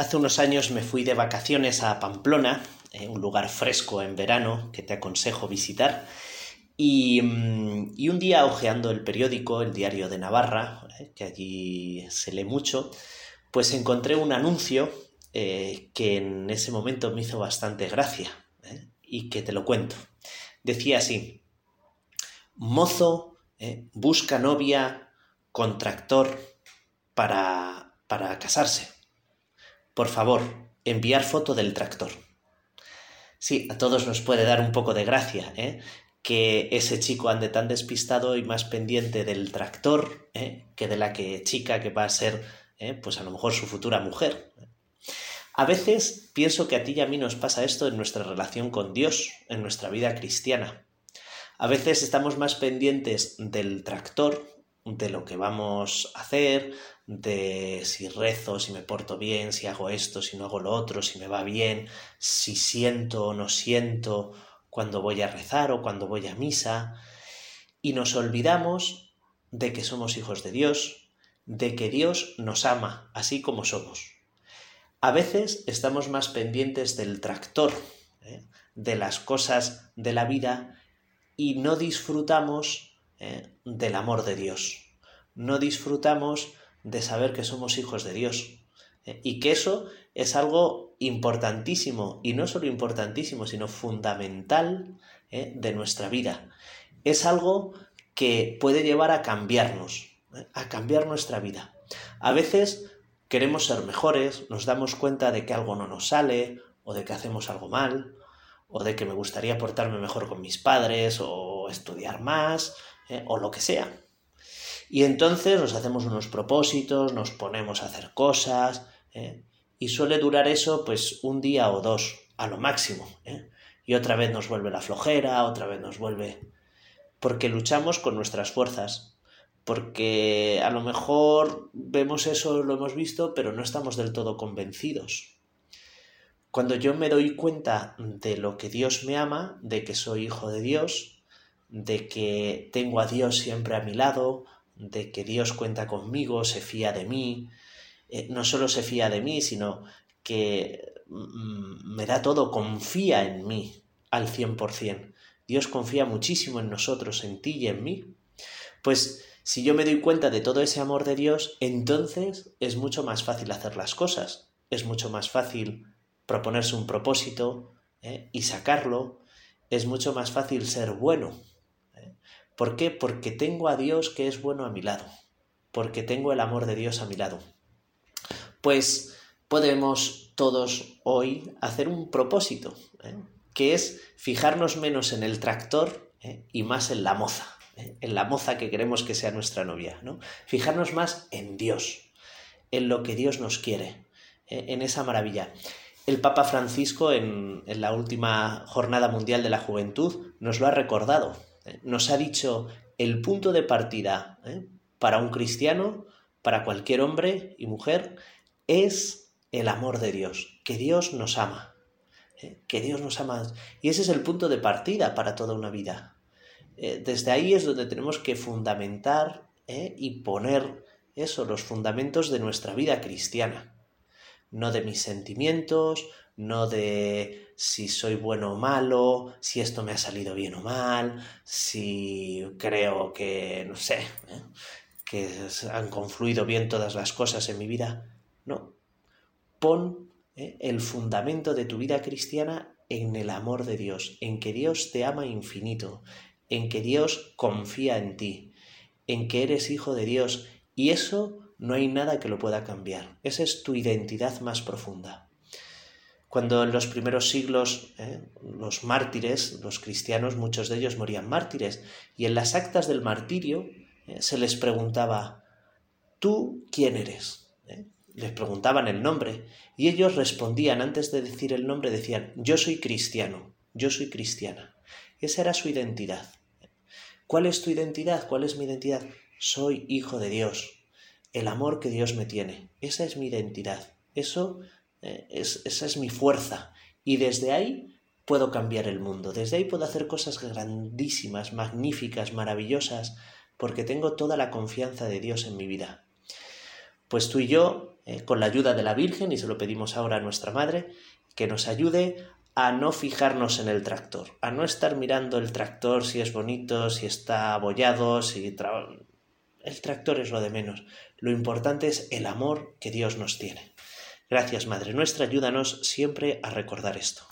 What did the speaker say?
Hace unos años me fui de vacaciones a Pamplona, eh, un lugar fresco en verano que te aconsejo visitar. Y, mm, un día, hojeando el periódico, el Diario de Navarra, eh, que allí se lee mucho, pues encontré un anuncio eh, que en ese momento me hizo bastante gracia y que te lo cuento. Decía así, mozo busca novia con tractor para, para casarse. Por favor, enviar foto del tractor. Sí, a todos nos puede dar un poco de gracia, ¿eh? que ese chico ande tan despistado y más pendiente del tractor ¿eh? que de la que chica que va a ser, ¿eh? pues a lo mejor su futura mujer. A veces pienso que a ti y a mí nos pasa esto en nuestra relación con Dios, en nuestra vida cristiana. A veces estamos más pendientes del tractor, de lo que vamos a hacer, de si rezo, si me porto bien, si hago esto, si no hago lo otro, si me va bien, si siento o no siento cuando voy a rezar o cuando voy a misa, y nos olvidamos de que somos hijos de Dios, de que Dios nos ama así como somos. A veces estamos más pendientes del tractor, ¿eh? de las cosas de la vida, y no disfrutamos ¿eh? del amor de Dios. No disfrutamos de saber que somos hijos de Dios. ¿eh? Y que eso es algo importantísimo, y no solo importantísimo, sino fundamental ¿eh? de nuestra vida. Es algo que puede llevar a cambiarnos, ¿eh? a cambiar nuestra vida. A veces queremos ser mejores, nos damos cuenta de que algo no nos sale, o de que hacemos algo mal, o de que me gustaría portarme mejor con mis padres, o estudiar más, o lo que sea. Y entonces nos hacemos unos propósitos, nos ponemos a hacer cosas, ¿eh? y suele durar eso pues un día o dos, a lo máximo. ¿eh? Y otra vez nos vuelve la flojera, otra vez nos vuelve... Porque luchamos con nuestras fuerzas, porque a lo mejor vemos eso, lo hemos visto, pero no estamos del todo convencidos. Cuando yo me doy cuenta de lo que Dios me ama, de que soy hijo de Dios, de que tengo a Dios siempre a mi lado, de que Dios cuenta conmigo, se fía de mí, eh, no solo se fía de mí, sino que mm, me da todo, confía en mí al 100%. Dios confía muchísimo en nosotros, en ti y en mí. Pues si yo me doy cuenta de todo ese amor de Dios, entonces es mucho más fácil hacer las cosas, es mucho más fácil proponerse un propósito ¿eh? y sacarlo, es mucho más fácil ser bueno, ¿Por qué? Porque tengo a Dios que es bueno a mi lado, porque tengo el amor de Dios a mi lado. Pues podemos todos hoy hacer un propósito, ¿eh? que es fijarnos menos en el tractor ¿eh? y más en la moza, ¿eh? en la moza que queremos que sea nuestra novia, ¿no? Fijarnos más en Dios, en lo que Dios nos quiere, en esa maravilla. El Papa Francisco en, en la última Jornada Mundial de la Juventud nos lo ha recordado nos ha dicho el punto de partida ¿eh? para un cristiano, para cualquier hombre y mujer, es el amor de Dios, que Dios nos ama, ¿eh? que Dios nos ama. Y ese es el punto de partida para toda una vida. Eh, desde ahí es donde tenemos que fundamentar y poner eso, los fundamentos de nuestra vida cristiana. No de mis sentimientos, no de si soy bueno o malo, si esto me ha salido bien o mal, si creo que, no sé, ¿eh? que han confluido bien todas las cosas en mi vida. No, pon ¿eh? el fundamento de tu vida cristiana en el amor de Dios, en que Dios te ama infinito, en que Dios confía en ti, en que eres hijo de Dios, y eso no hay nada que lo pueda cambiar. Esa es tu identidad más profunda. Cuando en los primeros siglos eh, los mártires, los cristianos, muchos de ellos morían mártires, y en las actas del martirio eh, se les preguntaba, ¿tú quién eres? Eh, les preguntaban el nombre, y ellos respondían, antes de decir el nombre, decían, yo soy cristiano, yo soy cristiana. Esa era su identidad. ¿Cuál es tu identidad? ¿Cuál es mi identidad? Soy hijo de Dios. El amor que Dios me tiene. Esa es mi identidad. Eso eh, esa es mi fuerza. Y desde ahí puedo cambiar el mundo. Desde ahí puedo hacer cosas grandísimas, magníficas, maravillosas, porque tengo toda la confianza de Dios en mi vida. Pues tú y yo eh, con la ayuda de la Virgen, y se lo pedimos ahora a nuestra Madre, que nos ayude a no fijarnos en el tractor, a no estar mirando el tractor si es bonito, si está abollado, si... El tractor es lo de menos. Lo importante es el amor que Dios nos tiene. Gracias, Madre nuestra, ayúdanos siempre a recordar esto.